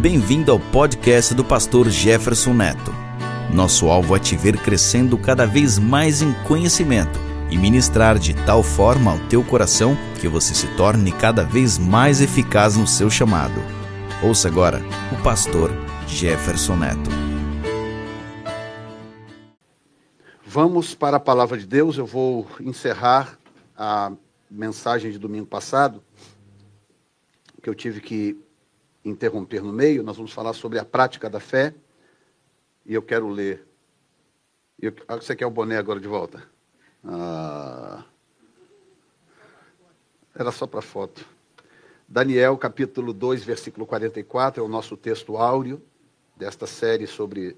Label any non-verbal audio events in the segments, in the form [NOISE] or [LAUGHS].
Bem-vindo ao podcast do pastor Jefferson Neto. Nosso alvo é te ver crescendo cada vez mais em conhecimento e ministrar de tal forma ao teu coração que você se torne cada vez mais eficaz no seu chamado. Ouça agora o pastor Jefferson Neto. Vamos para a palavra de Deus. Eu vou encerrar a mensagem de domingo passado, que eu tive que interromper no meio, nós vamos falar sobre a prática da fé. E eu quero ler. Eu, ah, você quer o boné agora de volta? Ah, era só para foto. Daniel, capítulo 2, versículo 44, é o nosso texto áureo desta série sobre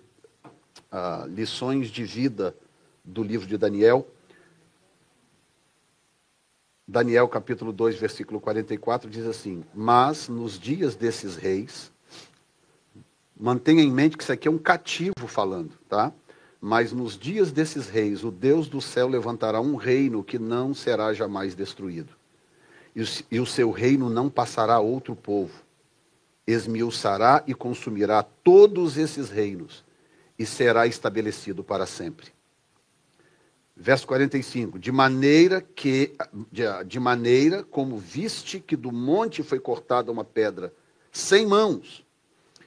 ah, lições de vida do livro de Daniel. Daniel capítulo 2, versículo 44 diz assim: Mas nos dias desses reis, mantenha em mente que isso aqui é um cativo falando, tá? Mas nos dias desses reis, o Deus do céu levantará um reino que não será jamais destruído. E o seu reino não passará a outro povo. Esmiuçará e consumirá todos esses reinos, e será estabelecido para sempre. Verso 45: De maneira que de, de, maneira como viste que do monte foi cortada uma pedra sem mãos,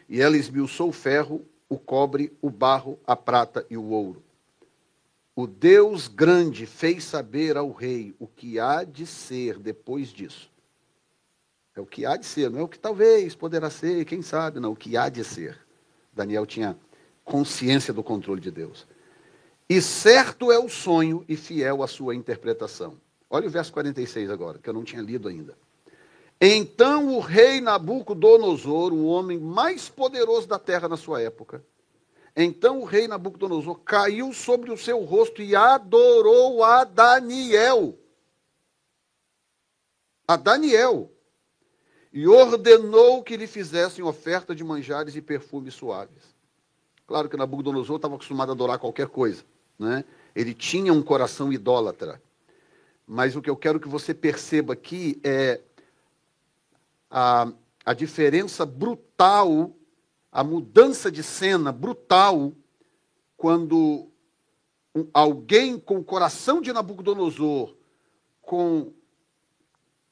e ela esmiuçou o ferro, o cobre, o barro, a prata e o ouro. O Deus grande fez saber ao rei o que há de ser depois disso. É o que há de ser, não é o que talvez poderá ser, quem sabe, não, o que há de ser. Daniel tinha consciência do controle de Deus. E certo é o sonho e fiel a sua interpretação. Olha o verso 46 agora, que eu não tinha lido ainda. Então o rei Nabucodonosor, o homem mais poderoso da terra na sua época, então o rei Nabucodonosor caiu sobre o seu rosto e adorou a Daniel. A Daniel. E ordenou que lhe fizessem oferta de manjares e perfumes suaves. Claro que Nabucodonosor estava acostumado a adorar qualquer coisa. Né? Ele tinha um coração idólatra. Mas o que eu quero que você perceba aqui é a, a diferença brutal, a mudança de cena brutal, quando um, alguém com o coração de Nabucodonosor, com,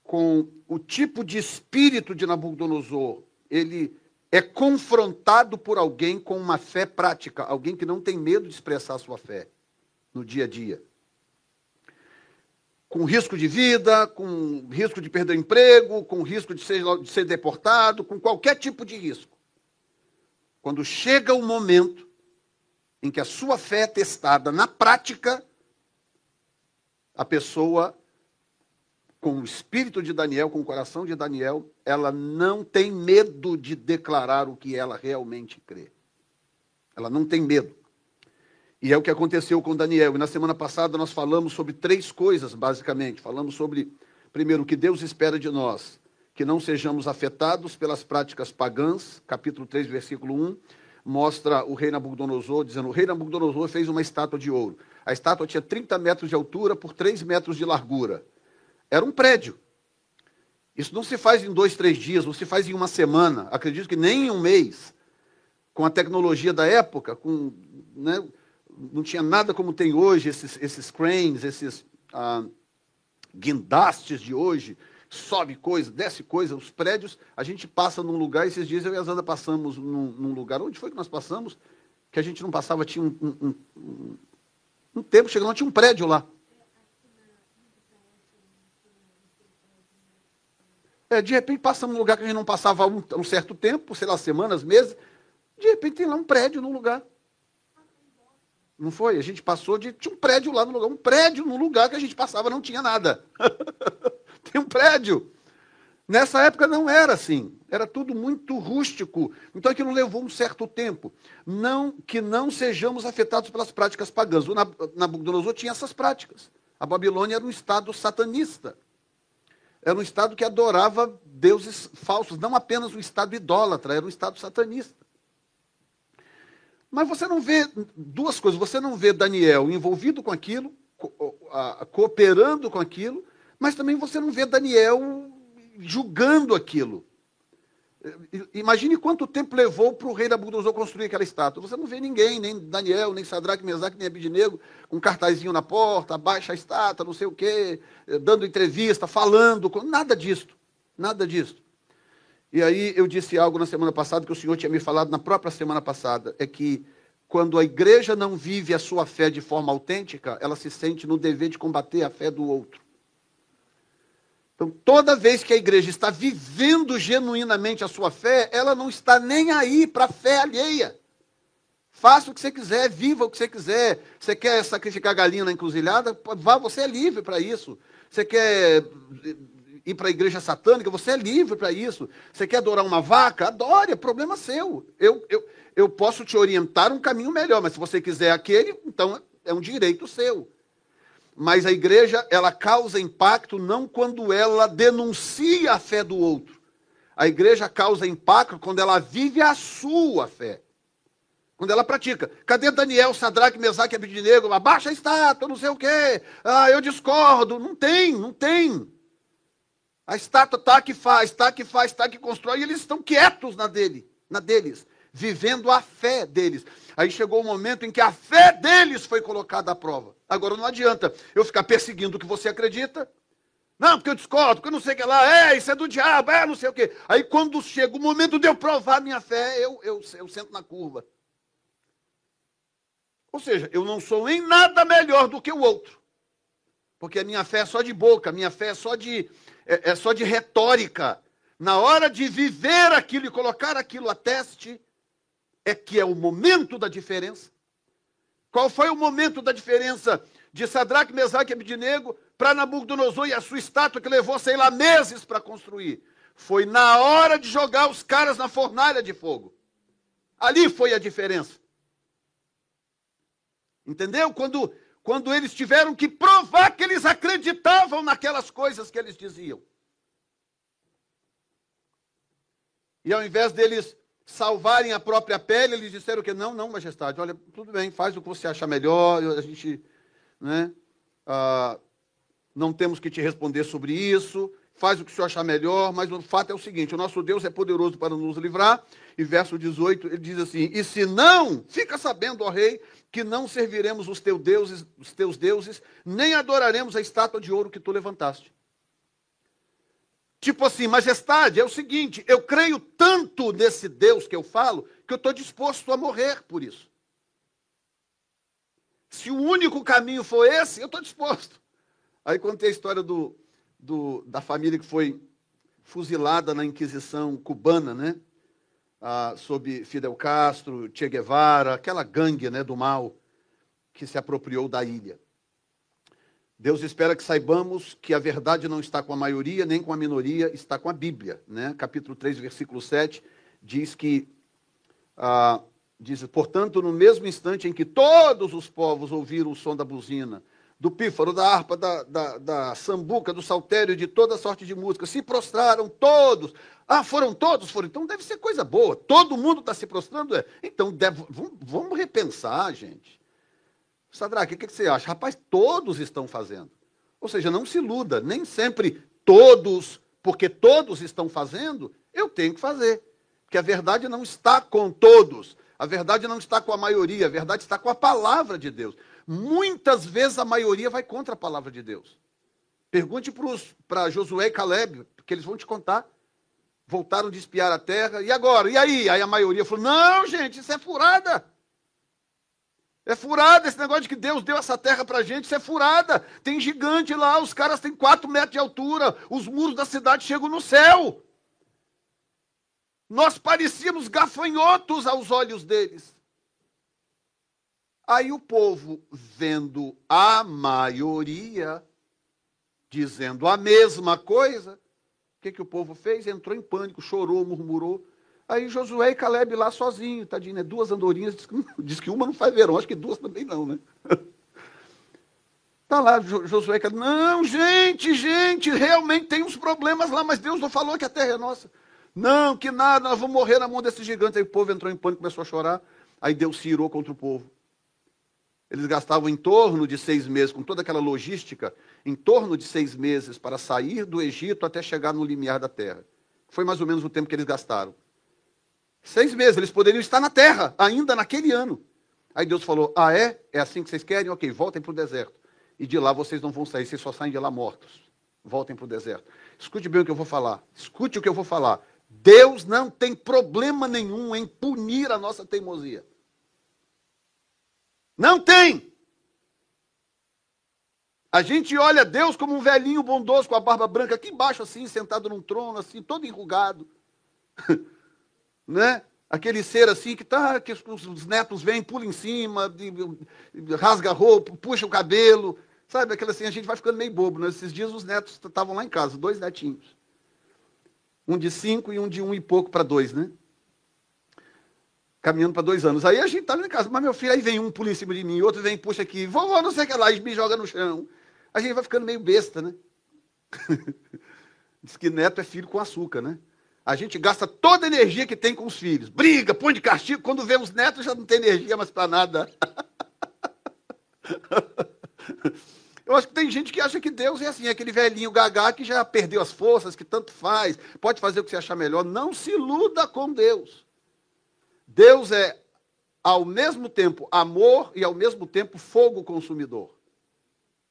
com o tipo de espírito de Nabucodonosor, ele é confrontado por alguém com uma fé prática, alguém que não tem medo de expressar sua fé no dia a dia. Com risco de vida, com risco de perder emprego, com risco de ser, de ser deportado, com qualquer tipo de risco. Quando chega o momento em que a sua fé é testada na prática, a pessoa, com o espírito de Daniel, com o coração de Daniel, ela não tem medo de declarar o que ela realmente crê. Ela não tem medo. E é o que aconteceu com Daniel. E na semana passada nós falamos sobre três coisas, basicamente. Falamos sobre, primeiro, o que Deus espera de nós, que não sejamos afetados pelas práticas pagãs, capítulo 3, versículo 1, mostra o rei Nabucodonosor, dizendo, o rei Nabucodonosor fez uma estátua de ouro. A estátua tinha 30 metros de altura por 3 metros de largura. Era um prédio. Isso não se faz em dois, três dias, não se faz em uma semana, acredito que nem em um mês. Com a tecnologia da época, com... Né, não tinha nada como tem hoje, esses, esses cranes, esses ah, guindastes de hoje, sobe coisa, desce coisa, os prédios, a gente passa num lugar, esses dias eu e a Zanda passamos num, num, lugar, onde foi que nós passamos? Que a gente não passava, tinha um, um, um, um tempo, chegando lá, tinha um prédio lá. É, de repente passamos num lugar que a gente não passava um, um certo tempo, sei lá, semanas, meses, de repente tem lá um prédio no lugar. Não foi? A gente passou de. Tinha um prédio lá no lugar. Um prédio no lugar que a gente passava não tinha nada. [LAUGHS] Tem um prédio. Nessa época não era assim. Era tudo muito rústico. Então aquilo levou um certo tempo. Não Que não sejamos afetados pelas práticas pagãs. O Nabucodonosor tinha essas práticas. A Babilônia era um estado satanista. Era um estado que adorava deuses falsos, não apenas um estado idólatra, era um estado satanista. Mas você não vê duas coisas. Você não vê Daniel envolvido com aquilo, cooperando com aquilo, mas também você não vê Daniel julgando aquilo. Imagine quanto tempo levou para o rei Nabucodonosor construir aquela estátua. Você não vê ninguém, nem Daniel, nem Sadraque, Mesaque, nem Abidinego, com um cartazinho na porta, abaixa a estátua, não sei o quê, eh, dando entrevista, falando, nada disso. Nada disso. E aí eu disse algo na semana passada que o Senhor tinha me falado na própria semana passada, é que quando a igreja não vive a sua fé de forma autêntica, ela se sente no dever de combater a fé do outro. Então, toda vez que a igreja está vivendo genuinamente a sua fé, ela não está nem aí para a fé alheia. Faça o que você quiser, viva o que você quiser. Você quer sacrificar galinha na encruzilhada? Vá, você é livre para isso. Você quer ir para a igreja satânica, você é livre para isso. Você quer adorar uma vaca? Adore, é problema seu. Eu, eu, eu posso te orientar um caminho melhor, mas se você quiser aquele, então é um direito seu. Mas a igreja, ela causa impacto não quando ela denuncia a fé do outro. A igreja causa impacto quando ela vive a sua fé. Quando ela pratica. Cadê Daniel, Sadraque, Mesaque Abednego? Abaixa a estátua, não sei o quê. Ah, eu discordo. Não tem, não tem. A estátua está que faz, está que faz, está que constrói, e eles estão quietos na dele, na deles, vivendo a fé deles. Aí chegou o momento em que a fé deles foi colocada à prova. Agora não adianta eu ficar perseguindo o que você acredita. Não, porque eu discordo, porque eu não sei o que lá, é, isso é do diabo, é, não sei o que. Aí quando chega o momento de eu provar minha fé, eu, eu, eu sento na curva. Ou seja, eu não sou em nada melhor do que o outro. Porque a minha fé é só de boca, a minha fé é só de, é, é só de retórica. Na hora de viver aquilo e colocar aquilo a teste, é que é o momento da diferença. Qual foi o momento da diferença de Sadraque, Mesaque e Abednego para Nabucodonosor e a sua estátua que levou, sei lá, meses para construir? Foi na hora de jogar os caras na fornalha de fogo. Ali foi a diferença. Entendeu? Quando quando eles tiveram que provar que eles acreditavam naquelas coisas que eles diziam. E ao invés deles salvarem a própria pele, eles disseram que não, não, majestade, olha, tudo bem, faz o que você achar melhor, a gente, né, ah, não temos que te responder sobre isso, faz o que o senhor achar melhor, mas o fato é o seguinte, o nosso Deus é poderoso para nos livrar, e verso 18, ele diz assim, e se não, fica sabendo, ó rei, que não serviremos os teus deuses, os teus deuses, nem adoraremos a estátua de ouro que tu levantaste. Tipo assim, majestade, é o seguinte, eu creio tanto nesse Deus que eu falo, que eu estou disposto a morrer por isso. Se o único caminho for esse, eu estou disposto. Aí contei a história do, do, da família que foi fuzilada na Inquisição cubana, né? ah, sob Fidel Castro, Che Guevara, aquela gangue né, do mal que se apropriou da ilha. Deus espera que saibamos que a verdade não está com a maioria, nem com a minoria, está com a Bíblia. Né? Capítulo 3, versículo 7, diz que, ah, diz, portanto, no mesmo instante em que todos os povos ouviram o som da buzina, do pífaro, da harpa, da, da, da sambuca, do saltério, de toda sorte de música. Se prostraram todos. Ah, foram todos? Foram. Então deve ser coisa boa. Todo mundo está se prostrando. É. Então deve, vamos, vamos, repensar, gente. Sadraque, o que, você acha? Rapaz, todos estão fazendo. Ou seja, não se iluda. Nem sempre todos, porque todos estão fazendo, eu tenho que fazer. Porque a verdade não está com todos. A verdade não está com a maioria. A verdade está com a palavra de Deus. Muitas vezes a maioria vai contra a palavra de Deus. Pergunte para Josué e Caleb, porque eles vão te contar. Voltaram de espiar a terra, e agora? E aí? Aí a maioria falou: não, gente, isso é furada. É furada esse negócio de que Deus deu essa terra para gente, isso é furada. Tem gigante lá, os caras têm quatro metros de altura, os muros da cidade chegam no céu. Nós parecíamos gafanhotos aos olhos deles. Aí o povo, vendo a maioria dizendo a mesma coisa, o que, que o povo fez? Entrou em pânico, chorou, murmurou. Aí Josué e Caleb lá sozinho, tadinho, né? Duas andorinhas, diz que, [LAUGHS] diz que uma não faz verão, acho que duas também não, né? Está [LAUGHS] lá Josué e Caleb, não, gente, gente, realmente tem uns problemas lá, mas Deus não falou que a terra é nossa. Não, que nada, nós vamos morrer na mão desse gigante. Aí o povo entrou em pânico, começou a chorar. Aí Deus se irou contra o povo. Eles gastavam em torno de seis meses, com toda aquela logística, em torno de seis meses para sair do Egito até chegar no limiar da terra. Foi mais ou menos o tempo que eles gastaram. Seis meses, eles poderiam estar na terra, ainda naquele ano. Aí Deus falou: Ah, é? É assim que vocês querem? Ok, voltem para o deserto. E de lá vocês não vão sair, vocês só saem de lá mortos. Voltem para o deserto. Escute bem o que eu vou falar. Escute o que eu vou falar. Deus não tem problema nenhum em punir a nossa teimosia. Não tem. A gente olha Deus como um velhinho bondoso com a barba branca aqui embaixo, assim, sentado num trono, assim, todo enrugado. [LAUGHS] né? Aquele ser assim que tá, que os netos vêm, pula em cima, rasga a roupa, puxa o cabelo. Sabe, aquela assim, a gente vai ficando meio bobo. Né? Esses dias os netos estavam lá em casa, dois netinhos. Um de cinco e um de um e pouco para dois, né? Caminhando para dois anos. Aí a gente tá em casa, mas meu filho, aí vem um, pula em cima de mim, outro vem, puxa aqui, vovó, não sei o que lá, e me joga no chão a gente vai ficando meio besta, né? [LAUGHS] Diz que neto é filho com açúcar, né? A gente gasta toda a energia que tem com os filhos. Briga, põe de castigo. Quando vê os netos, já não tem energia mais para nada. [LAUGHS] Eu acho que tem gente que acha que Deus é assim, é aquele velhinho gagá que já perdeu as forças, que tanto faz, pode fazer o que você achar melhor. Não se iluda com Deus. Deus é, ao mesmo tempo, amor e ao mesmo tempo fogo consumidor.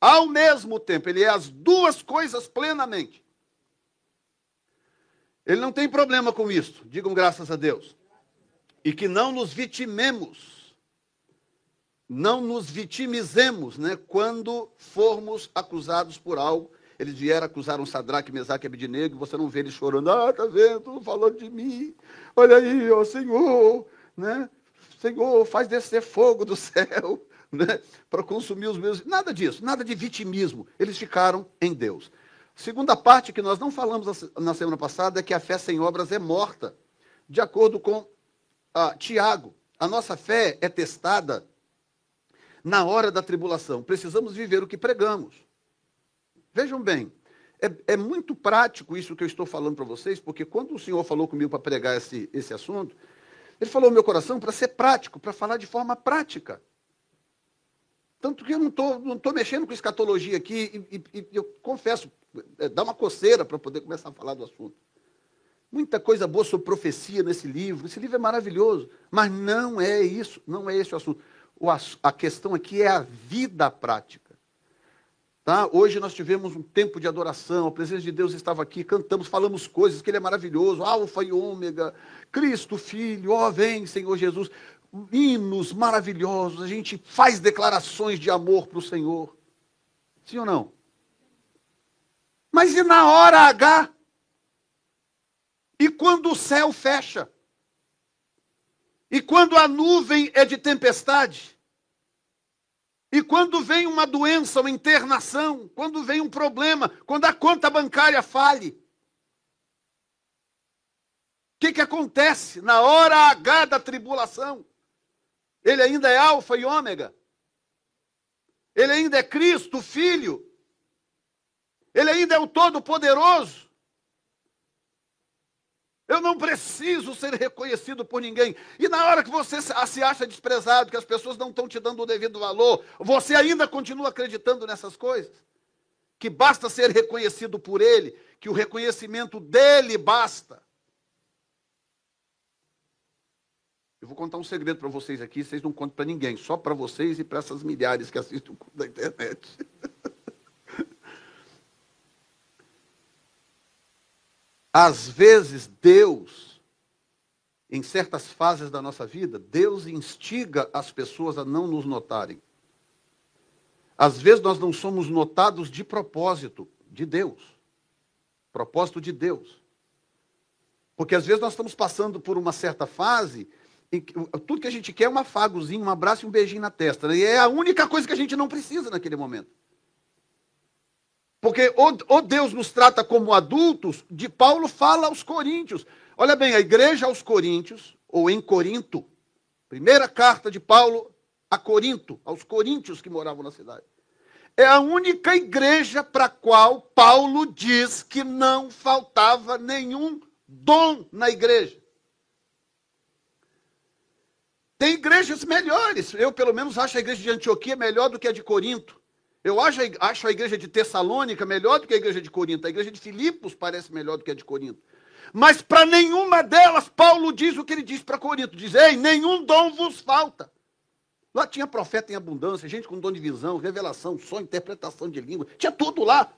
Ao mesmo tempo, ele é as duas coisas plenamente. Ele não tem problema com isso, digam graças a Deus. E que não nos vitimemos, não nos vitimizemos, né, quando formos acusados por algo. Eles vieram acusar um Sadraque, Mesaque e Abednego, e você não vê eles chorando, ah, tá vendo, falando de mim, olha aí, ó Senhor, né, Senhor, faz descer fogo do [LAUGHS] céu, né, para consumir os meus. Nada disso, nada de vitimismo. Eles ficaram em Deus. Segunda parte que nós não falamos na semana passada é que a fé sem obras é morta. De acordo com ah, Tiago, a nossa fé é testada na hora da tribulação. Precisamos viver o que pregamos. Vejam bem, é, é muito prático isso que eu estou falando para vocês, porque quando o Senhor falou comigo para pregar esse, esse assunto, ele falou no meu coração para ser prático, para falar de forma prática. Tanto que eu não estou não tô mexendo com escatologia aqui, e, e, e eu confesso, é, dá uma coceira para poder começar a falar do assunto. Muita coisa boa sobre profecia nesse livro. Esse livro é maravilhoso, mas não é isso, não é esse o assunto. O, a questão aqui é a vida prática. Tá? Hoje nós tivemos um tempo de adoração, a presença de Deus estava aqui, cantamos, falamos coisas, que Ele é maravilhoso, Alfa e Ômega, Cristo Filho, ó, vem Senhor Jesus hinos maravilhosos, a gente faz declarações de amor para o Senhor. Sim ou não? Mas e na hora H? E quando o céu fecha? E quando a nuvem é de tempestade? E quando vem uma doença, uma internação, quando vem um problema, quando a conta bancária fale? O que, que acontece na hora H da tribulação? Ele ainda é Alfa e Ômega. Ele ainda é Cristo, Filho. Ele ainda é o Todo-Poderoso. Eu não preciso ser reconhecido por ninguém. E na hora que você se acha desprezado, que as pessoas não estão te dando o devido valor, você ainda continua acreditando nessas coisas? Que basta ser reconhecido por Ele, que o reconhecimento dele basta. Eu vou contar um segredo para vocês aqui, vocês não contam para ninguém, só para vocês e para essas milhares que assistem da internet. [LAUGHS] Às vezes, Deus, em certas fases da nossa vida, Deus instiga as pessoas a não nos notarem. Às vezes, nós não somos notados de propósito de Deus. Propósito de Deus. Porque às vezes nós estamos passando por uma certa fase tudo que a gente quer é um afagozinho, um abraço e um beijinho na testa. Né? E é a única coisa que a gente não precisa naquele momento. Porque ou, ou Deus nos trata como adultos, de Paulo fala aos coríntios. Olha bem, a igreja aos coríntios, ou em Corinto, primeira carta de Paulo a Corinto, aos coríntios que moravam na cidade. É a única igreja para a qual Paulo diz que não faltava nenhum dom na igreja. Tem igrejas melhores. Eu, pelo menos, acho a igreja de Antioquia melhor do que a de Corinto. Eu acho, a igreja de Tessalônica melhor do que a igreja de Corinto. A igreja de Filipos parece melhor do que a de Corinto. Mas para nenhuma delas, Paulo diz o que ele diz para Corinto: diz, ei, nenhum dom vos falta. Lá tinha profeta em abundância, gente com dom de visão, revelação, sonho, interpretação de língua, tinha tudo lá.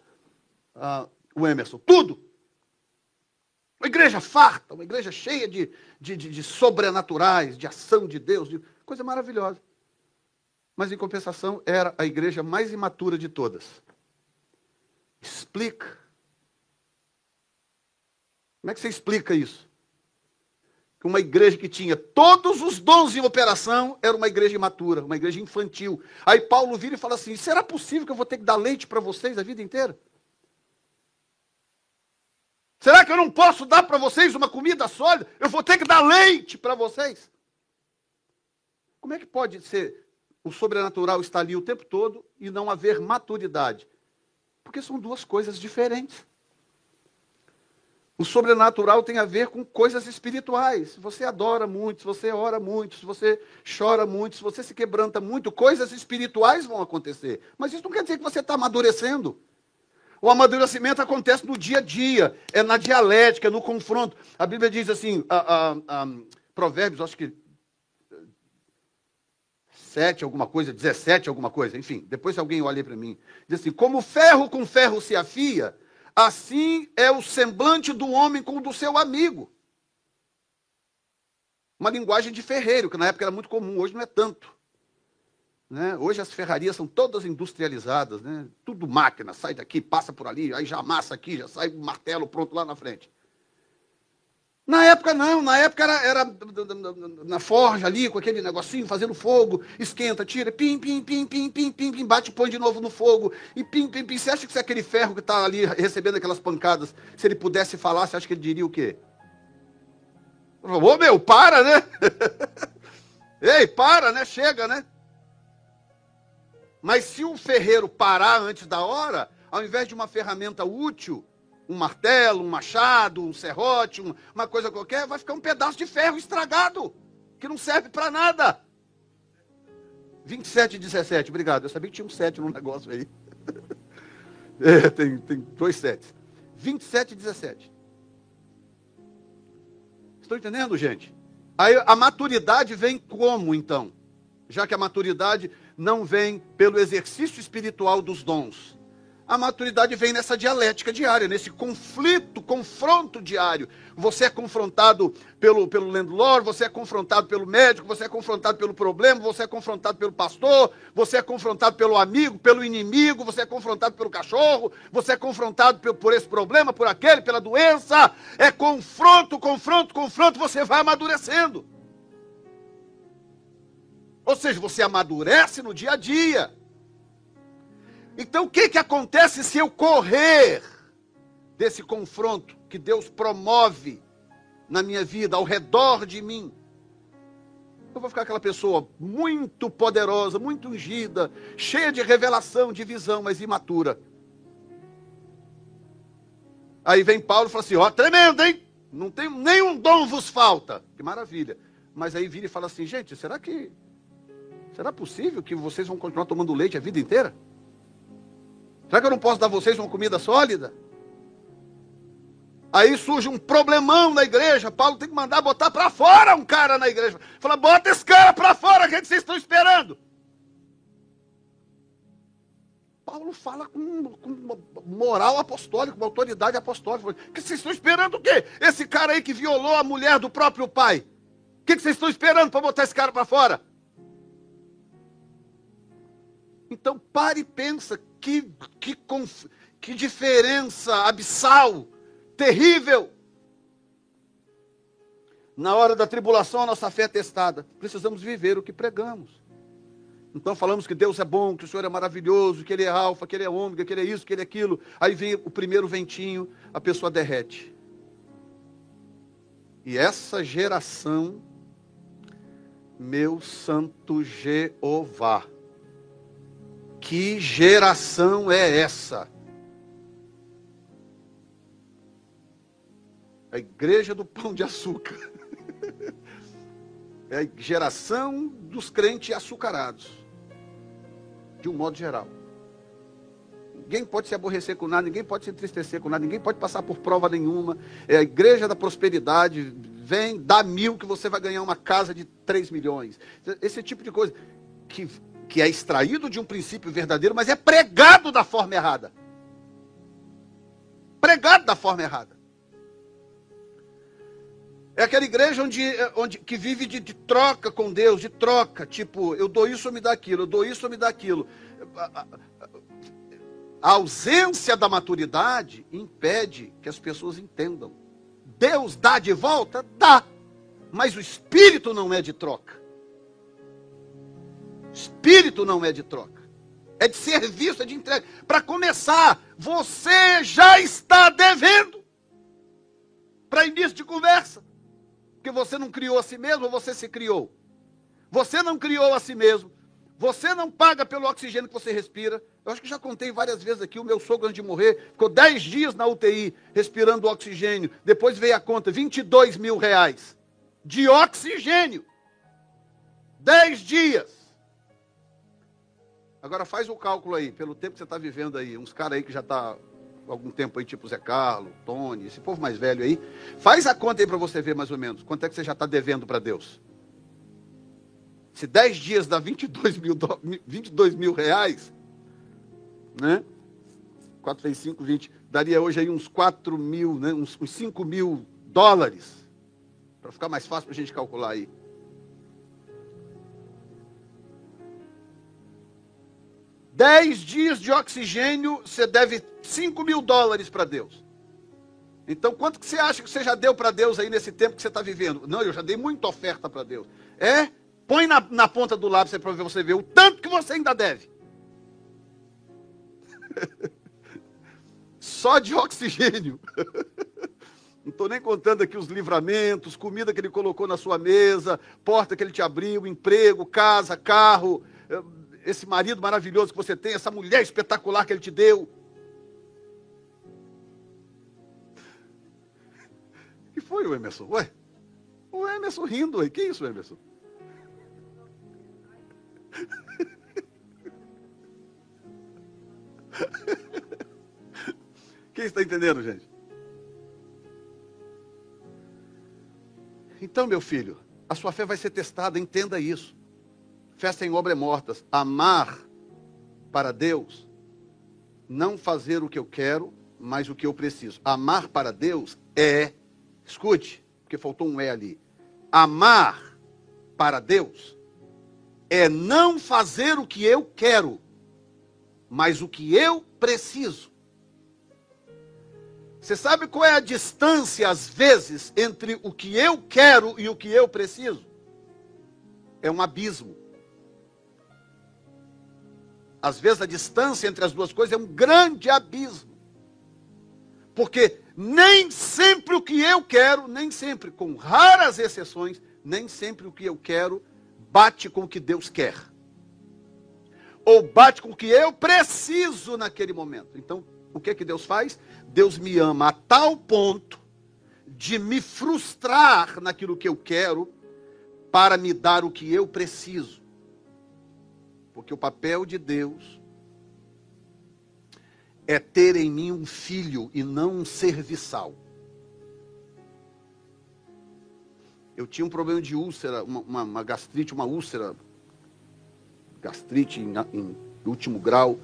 Ah, o Emerson, tudo. Uma igreja farta, uma igreja cheia de, de, de, de sobrenaturais, de ação de Deus, de coisa maravilhosa. Mas, em compensação, era a igreja mais imatura de todas. Explica como é que você explica isso? Que uma igreja que tinha todos os dons em operação era uma igreja imatura, uma igreja infantil. Aí Paulo vira e fala assim: será possível que eu vou ter que dar leite para vocês a vida inteira? Será que eu não posso dar para vocês uma comida sólida? Eu vou ter que dar leite para vocês? Como é que pode ser o sobrenatural estar ali o tempo todo e não haver maturidade? Porque são duas coisas diferentes. O sobrenatural tem a ver com coisas espirituais. Se você adora muito, se você ora muito, se você chora muito, se você se quebranta muito, coisas espirituais vão acontecer. Mas isso não quer dizer que você está amadurecendo. O amadurecimento acontece no dia a dia, é na dialética, no confronto. A Bíblia diz assim, a, a, a, Provérbios, acho que 7, alguma coisa, 17, alguma coisa, enfim, depois alguém olha para mim. Diz assim: como ferro com ferro se afia, Assim é o semblante do homem com o do seu amigo. Uma linguagem de ferreiro, que na época era muito comum, hoje não é tanto. Né? Hoje as ferrarias são todas industrializadas, né? tudo máquina, sai daqui, passa por ali, aí já amassa aqui, já sai o martelo pronto lá na frente. Na época não, na época era, era na forja ali, com aquele negocinho, fazendo fogo, esquenta, tira, pim, pim, pim, pim, pim, pim, pim, bate, põe de novo no fogo, e pim, pim, pim. Você acha que se aquele ferro que está ali recebendo aquelas pancadas, se ele pudesse falar, você acha que ele diria o quê? Ô meu, para, né? [LAUGHS] Ei, para, né? Chega, né? Mas se o ferreiro parar antes da hora, ao invés de uma ferramenta útil, um martelo, um machado, um serrote, um, uma coisa qualquer, vai ficar um pedaço de ferro estragado, que não serve para nada. 27 e 17, obrigado. Eu sabia que tinha um 7 no negócio aí. [LAUGHS] é, tem, tem dois sets. 27 e 17. Estão entendendo, gente? Aí a maturidade vem como, então? Já que a maturidade não vem pelo exercício espiritual dos dons, a maturidade vem nessa dialética diária, nesse conflito, confronto diário. Você é confrontado pelo, pelo landlord, você é confrontado pelo médico, você é confrontado pelo problema, você é confrontado pelo pastor, você é confrontado pelo amigo, pelo inimigo, você é confrontado pelo cachorro, você é confrontado por, por esse problema, por aquele, pela doença. É confronto, confronto, confronto, você vai amadurecendo. Ou seja, você amadurece no dia a dia. Então o que, que acontece se eu correr desse confronto que Deus promove na minha vida, ao redor de mim? Eu vou ficar aquela pessoa muito poderosa, muito ungida, cheia de revelação, de visão, mas imatura. Aí vem Paulo e fala assim: ó, tremendo, hein? Não tem nenhum dom vos falta. Que maravilha. Mas aí vira e fala assim: gente, será que. Será possível que vocês vão continuar tomando leite a vida inteira? Será que eu não posso dar a vocês uma comida sólida? Aí surge um problemão na igreja. Paulo tem que mandar botar para fora um cara na igreja. Fala, bota esse cara para fora, o que, é que vocês estão esperando? Paulo fala com, com moral apostólica, com autoridade apostólica. O que vocês estão esperando o quê? Esse cara aí que violou a mulher do próprio pai. O que vocês estão esperando para botar esse cara para fora? Então pare e pensa que, que, que diferença abissal, terrível. Na hora da tribulação, a nossa fé é testada. Precisamos viver o que pregamos. Então falamos que Deus é bom, que o Senhor é maravilhoso, que Ele é alfa, que Ele é ômega, que Ele é isso, que Ele é aquilo. Aí vem o primeiro ventinho, a pessoa derrete. E essa geração, meu santo Jeová, que geração é essa? A igreja do pão de açúcar. [LAUGHS] É a geração dos crentes açucarados. De um modo geral. Ninguém pode se aborrecer com nada, ninguém pode se entristecer com nada, ninguém pode passar por prova nenhuma. É a igreja da prosperidade, vem, dá mil que você vai ganhar uma casa de 3 milhões. Esse tipo de coisa que, que é extraído de um princípio verdadeiro, mas é pregado da forma errada. Pregado da forma errada. É aquela igreja onde, onde, que vive de, de, troca com Deus, de troca. Tipo, eu dou isso ou me dá aquilo, eu dou isso ou me dá aquilo. A ausência da maturidade impede que as pessoas entendam. Deus dá de volta? Dá. Mas o espírito não é de troca. Espírito não é de troca. É de serviço, é de entrega. Para começar, você já está devendo. Para início de conversa. Porque você não criou a si mesmo você se criou? Você não criou a si mesmo. Você não paga pelo oxigênio que você respira. Eu acho que já contei várias vezes aqui. O meu sogro, antes de morrer, ficou 10 dias na UTI respirando oxigênio. Depois veio a conta: 22 mil reais de oxigênio. 10 dias. Agora faz o cálculo aí, pelo tempo que você está vivendo aí. Uns caras aí que já está algum tempo aí, tipo Zé Carlos, Tony, esse povo mais velho aí. Faz a conta aí para você ver mais ou menos. Quanto é que você já está devendo para Deus? Se 10 dias dá 22 mil, 22 mil reais, né? 4 vezes 5, 20. Daria hoje aí uns 4 mil, né? uns, uns 5 mil dólares. Para ficar mais fácil para a gente calcular aí. Dez dias de oxigênio, você deve 5 mil dólares para Deus. Então, quanto que você acha que você já deu para Deus aí nesse tempo que você está vivendo? Não, eu já dei muita oferta para Deus. É? Põe na, na ponta do lápis para você ver o tanto que você ainda deve. [LAUGHS] Só de oxigênio. [LAUGHS] Não estou nem contando aqui os livramentos, comida que ele colocou na sua mesa, porta que ele te abriu, emprego, casa, carro, esse marido maravilhoso que você tem, essa mulher espetacular que ele te deu. E foi o Emerson? Ué? O Emerson rindo aí. Que isso, Emerson? [LAUGHS] Quem está entendendo, gente? Então, meu filho, a sua fé vai ser testada, entenda isso. Fé sem obras mortas. Amar para Deus, não fazer o que eu quero, mas o que eu preciso. Amar para Deus é, escute, porque faltou um é ali. Amar para Deus é não fazer o que eu quero, mas o que eu preciso. Você sabe qual é a distância, às vezes, entre o que eu quero e o que eu preciso? É um abismo. Às vezes a distância entre as duas coisas é um grande abismo. Porque nem sempre o que eu quero, nem sempre, com raras exceções, nem sempre o que eu quero bate com o que Deus quer. Ou bate com o que eu preciso naquele momento. Então, o que é que Deus faz? Deus me ama a tal ponto de me frustrar naquilo que eu quero para me dar o que eu preciso. Porque o papel de Deus é ter em mim um filho e não um serviçal. Eu tinha um problema de úlcera, uma, uma, uma gastrite, uma úlcera, gastrite em, em, último grau,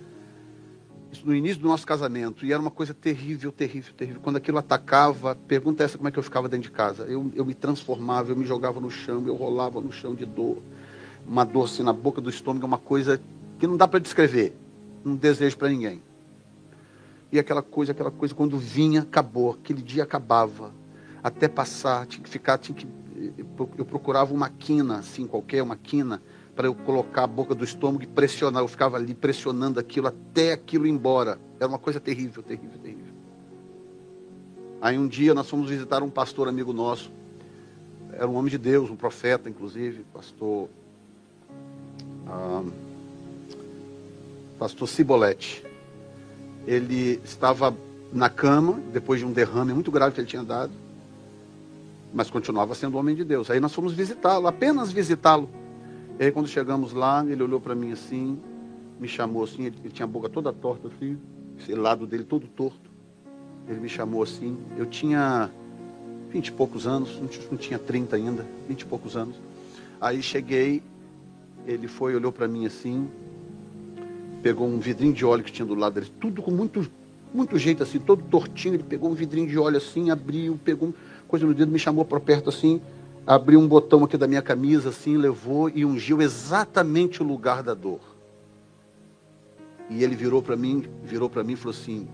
isso no início do nosso casamento, e era uma coisa terrível, terrível, terrível. Quando aquilo atacava, pergunta essa como é que eu ficava dentro de casa. Eu, eu me transformava, eu me jogava no chão, eu rolava no chão de dor. Uma dor assim na boca do estômago, uma coisa que não dá para descrever. Não desejo para ninguém. E aquela coisa, aquela coisa, quando vinha, acabou. Aquele dia acabava. Até passar, tinha que ficar, tinha que eu procurava uma quina, assim, qualquer, uma quina, para eu colocar a boca do estômago e pressionar. Eu ficava ali pressionando aquilo até aquilo ir embora. Era uma coisa terrível, terrível, terrível. Aí um dia nós fomos visitar um pastor amigo nosso. Era um homem de Deus, um profeta, inclusive, pastor. Ah, pastor Cibolete. Ele estava na cama, depois de um derrame muito grave que ele tinha dado mas continuava sendo homem de Deus. Aí nós fomos visitá-lo, apenas visitá-lo. E aí quando chegamos lá, ele olhou para mim assim, me chamou assim, ele, ele, tinha a boca toda torta assim. esse lado dele todo torto. Ele me chamou assim, eu tinha vinte e poucos anos, não tinha 30 ainda, vinte e poucos anos. Aí cheguei, ele foi, olhou para mim assim, pegou um vidrinho de óleo que tinha do lado dele, tudo com muito, muito jeito assim, todo tortinho, ele pegou um vidrinho de óleo assim, abriu, pegou coisa no dedo, me chamou para perto assim, abriu um botão aqui da minha camisa assim, levou e ungiu exatamente o lugar da dor. E ele virou para mim, virou para mim e falou assim: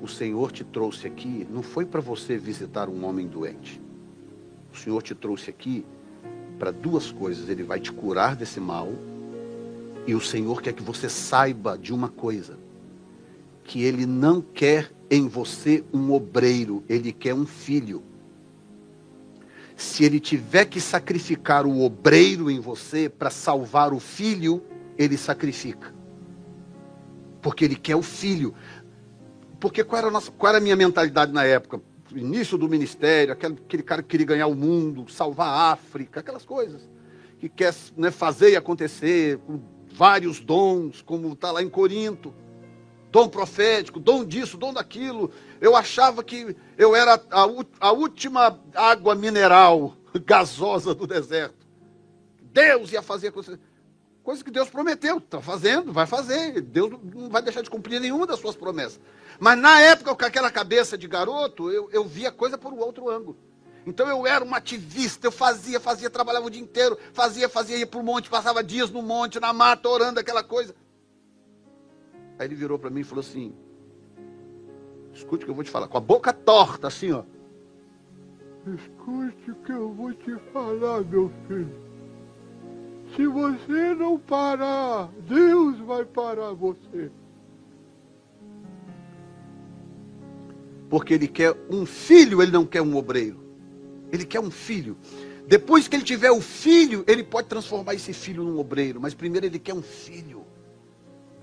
"O Senhor te trouxe aqui, não foi para você visitar um homem doente. O Senhor te trouxe aqui para duas coisas, ele vai te curar desse mal, e o Senhor quer que você saiba de uma coisa, que ele não quer em você um obreiro, ele quer um filho. Se ele tiver que sacrificar o obreiro em você para salvar o filho, ele sacrifica porque ele quer o filho. Porque qual era nossa, qual era a minha mentalidade na época? Início do ministério, aquele, aquele cara que queria ganhar o mundo, salvar a África, aquelas coisas. Que quer né, fazer e acontecer, com vários dons, como está lá em Corinto. Dom profético, dom disso, dom daquilo. Eu achava que eu era a, a última água mineral [LAUGHS] gasosa do deserto. Deus ia fazer acontecer. Coisa que Deus prometeu, está fazendo, vai fazer. Deus não vai deixar de cumprir nenhuma das suas promessas. Mas na época, com aquela cabeça de garoto, eu, eu via a coisa por um outro ângulo. Então eu era um ativista, eu fazia, fazia, trabalhava o dia inteiro, fazia, fazia, ia para o monte, passava dias no monte, na mata, orando aquela coisa. Aí ele virou para mim e falou assim: Escute o que eu vou te falar, com a boca torta, assim, ó. Escute o que eu vou te falar, meu filho. Se você não parar, Deus vai parar você. Porque ele quer um filho, ele não quer um obreiro. Ele quer um filho. Depois que ele tiver o filho, ele pode transformar esse filho num obreiro. Mas primeiro ele quer um filho.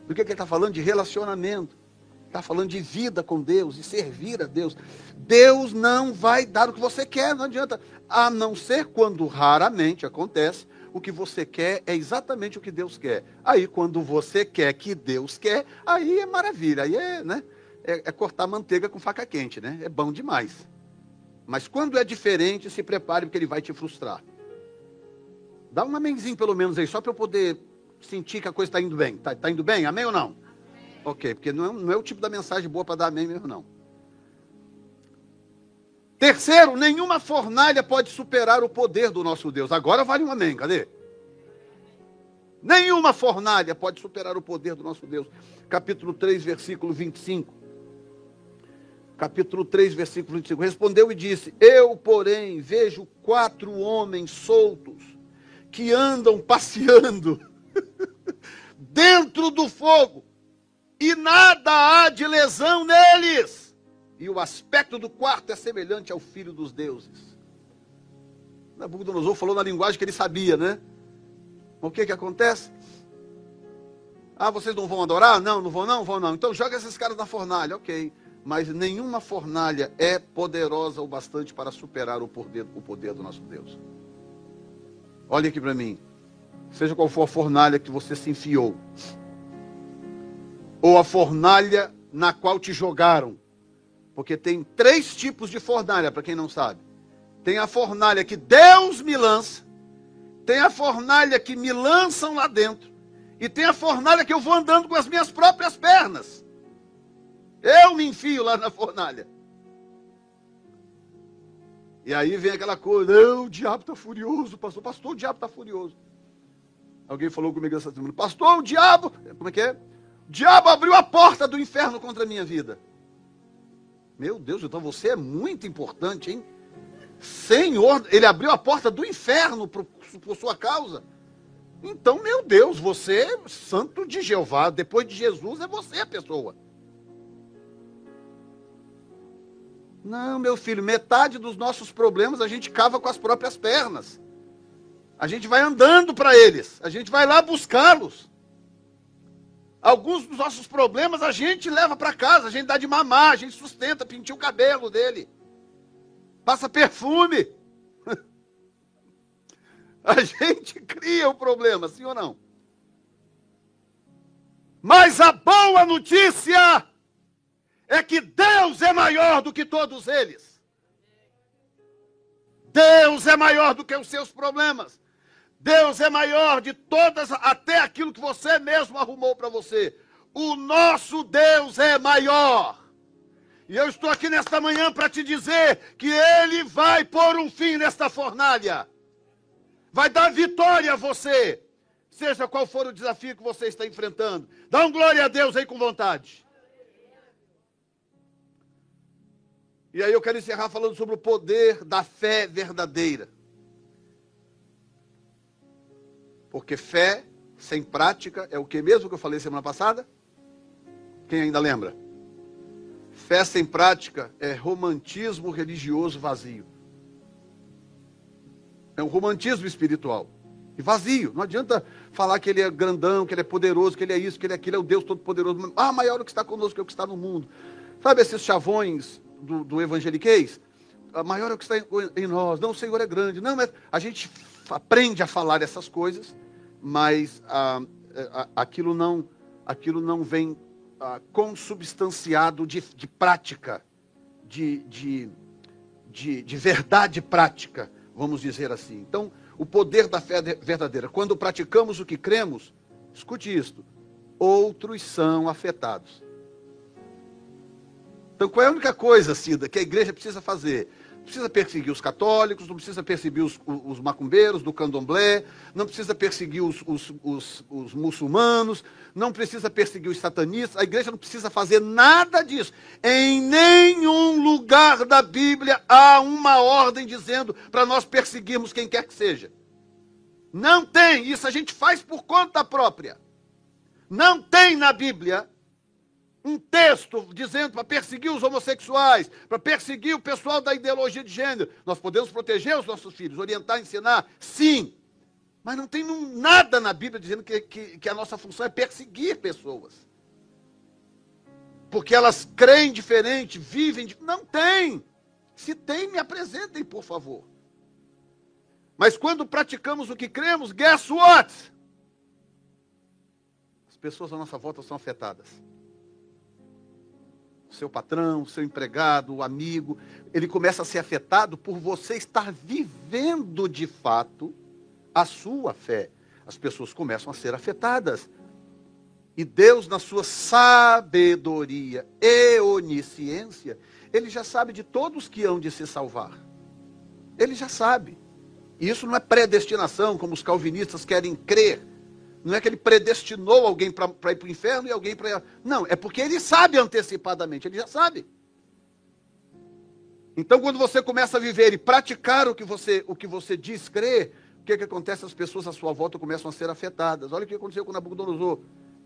Do que, que ele está falando? De relacionamento. Está falando de vida com Deus, de servir a Deus. Deus não vai dar o que você quer, não adianta. A não ser quando raramente acontece o que você quer é exatamente o que Deus quer. Aí, quando você quer que Deus quer, aí é maravilha, aí é, né? É, é cortar manteiga com faca quente, né? É bom demais. Mas quando é diferente, se prepare, porque ele vai te frustrar. Dá um amenzinho pelo menos aí, só para eu poder sentir que a coisa está indo bem. Está tá indo bem? Amém ou não? Amém. Ok, porque não é, não é o tipo da mensagem boa para dar amém mesmo, não. Terceiro, nenhuma fornalha pode superar o poder do nosso Deus. Agora vale um amém, cadê? Nenhuma fornalha pode superar o poder do nosso Deus. Capítulo 3, versículo 25. Capítulo 3, versículo 25. Respondeu e disse: Eu, porém, vejo quatro homens soltos que andam passeando [LAUGHS] dentro do fogo, e nada há de lesão neles e o aspecto do quarto é semelhante ao filho dos deuses. Nabucodonosor falou na linguagem que ele sabia, né? O que que acontece? Ah, vocês não vão adorar? Não, não vão não, vão não. Então joga esses caras na fornalha, ok. Mas nenhuma fornalha é poderosa o bastante para superar o poder, o poder do nosso Deus. Olhe aqui para mim. Seja qual for a fornalha que você se enfiou, ou a fornalha na qual te jogaram, porque tem três tipos de fornalha, para quem não sabe. Tem a fornalha que Deus me lança, tem a fornalha que me lançam lá dentro, e tem a fornalha que eu vou andando com as minhas próprias pernas. Eu me enfio lá na fornalha. E aí vem aquela coisa, o diabo está furioso, pastor, pastor, o diabo está furioso. Alguém falou comigo essa semana, pastor, o diabo, como é que é? O diabo abriu a porta do inferno contra a minha vida. Meu Deus, então você é muito importante, hein? Senhor, ele abriu a porta do inferno por, sua causa. Então, meu Deus, você é santo de Jeová. Depois de Jesus, é você a pessoa. Não, meu filho, metade dos nossos problemas a gente cava com as próprias pernas. A gente vai andando para eles. A gente vai lá buscá-los. Alguns dos nossos problemas a gente leva para casa, a gente dá de mamar, a gente sustenta, pintia o cabelo dele. Passa perfume. [LAUGHS] A gente cria o problema, sim ou não? Mas a boa notícia é que Deus é maior do que todos eles. Deus é maior do que os seus problemas. Deus é maior de todas, até aquilo que você mesmo arrumou para você. O nosso Deus é maior. E eu estou aqui nesta manhã para te dizer que Ele vai pôr um fim nesta fornalha. Vai dar vitória a você. Seja qual for o desafio que você está enfrentando. Dá um glória a Deus aí com vontade. E aí eu quero encerrar falando sobre o poder da fé verdadeira. Porque fé sem prática é o que mesmo que eu falei semana passada? Quem ainda lembra? Fé sem prática é romantismo religioso vazio. É um romantismo espiritual. E vazio. Não adianta falar que ele é grandão, que ele é poderoso, que ele é isso, que ele é aquilo, é o Deus Todo-Poderoso. Ah, maior o que está conosco que o que está no mundo. Sabe esses chavões do, do evangeliquez? Ah, maior é o que está em nós. Não, o Senhor é grande. Não, mas a gente aprende a falar essas coisas, mas ah, ah, aquilo, não, aquilo não vem ah, consubstanciado de, de prática, de, de, de, de verdade prática, vamos dizer assim. Então, o poder da fé verdadeira. Quando praticamos o que cremos, escute isto, outros são afetados. Então, qual é a única coisa, Cida, que a igreja precisa fazer? Precisa perseguir os católicos, não precisa perseguir os, os macumbeiros do candomblé, não precisa perseguir os, os, os, os muçulmanos, não precisa perseguir os satanistas, a igreja não precisa fazer nada disso. Em nenhum lugar da Bíblia há uma ordem dizendo para nós perseguirmos quem quer que seja. Não tem, isso a gente faz por conta própria. Não tem na Bíblia um texto dizendo para perseguir os homossexuais, para perseguir o pessoal da ideologia de gênero. Nós podemos proteger os nossos filhos, orientar, ensinar, sim. Mas não tem nada na Bíblia dizendo que, que, que a nossa função é perseguir pessoas. Porque elas creem diferente, vivem. Não tem. Se tem, me apresentem, por favor. Mas quando praticamos o que cremos, guess what? As pessoas à nossa volta são afetadas seu patrão, seu empregado, o amigo, ele começa a ser afetado por você estar vivendo de fato a sua fé. As pessoas começam a ser afetadas. E Deus, na sua sabedoria e onisciência, ele já sabe de todos que hão de se salvar. Ele já sabe. E isso não é predestinação, como os calvinistas querem crer não é que ele predestinou alguém para ir para o inferno e alguém para. Não, é porque ele sabe antecipadamente, ele já sabe. Então, quando você começa a viver e praticar o que você, o que você diz crer, o que, que acontece? As pessoas à sua volta começam a ser afetadas. Olha o que aconteceu com Nabucodonosor,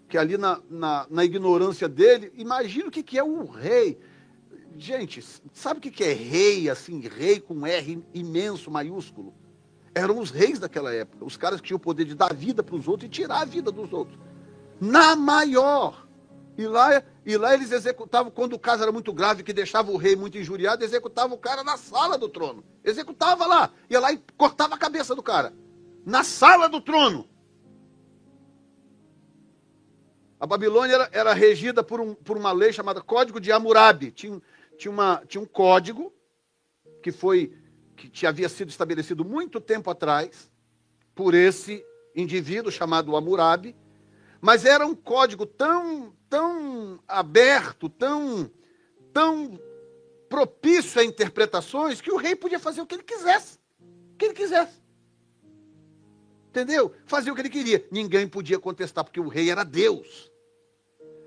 que ali na, na, na ignorância dele, imagina o que, que é um rei. Gente, sabe o que, que é rei, assim, rei com R imenso, maiúsculo? Eram os reis daquela época, os caras que tinham o poder de dar vida para os outros e tirar a vida dos outros. Na maior. E lá, e lá eles executavam, quando o caso era muito grave, que deixava o rei muito injuriado, executava o cara na sala do trono. Executava lá. Ia lá e cortava a cabeça do cara. Na sala do trono. A Babilônia era, era regida por, um, por, uma lei chamada Código de Hammurabi. Tinha, tinha, uma, tinha um código que foi que havia sido estabelecido muito tempo atrás por esse indivíduo chamado Hammurabi, mas era um código tão, tão aberto, tão, tão propício a interpretações que o rei podia fazer o que ele quisesse, o que ele quisesse. Entendeu? Fazia o que ele queria. Ninguém podia contestar, porque o rei era Deus.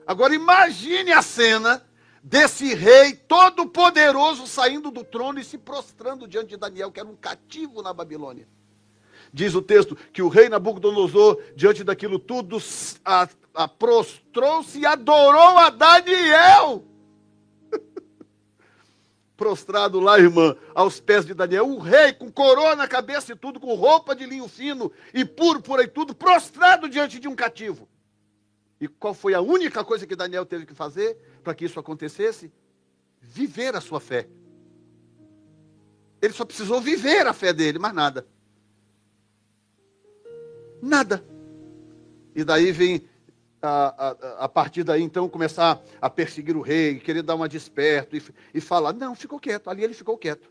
Agora imagine a cena desse rei todo-poderoso saindo do trono e se prostrando diante de Daniel, que era um cativo na Babilônia. Diz o texto que o rei Nabucodonosor, diante daquilo tudo, prostrou-se e adorou a Daniel. [LAUGHS] Prostrado lá, irmã, aos pés de Daniel, o rei com coroa na cabeça e tudo, com roupa de linho fino e púrpura e tudo, prostrado diante de um cativo. E qual foi a única coisa que Daniel teve que fazer? Para que isso acontecesse? Viver a sua fé. Ele só precisou viver a fé dele, mais nada. Nada. E daí vem a, a, a, partir daí, então, começar a perseguir o rei, querer dar uma desperto e, e falar. Não, ficou quieto. Ali ele ficou quieto.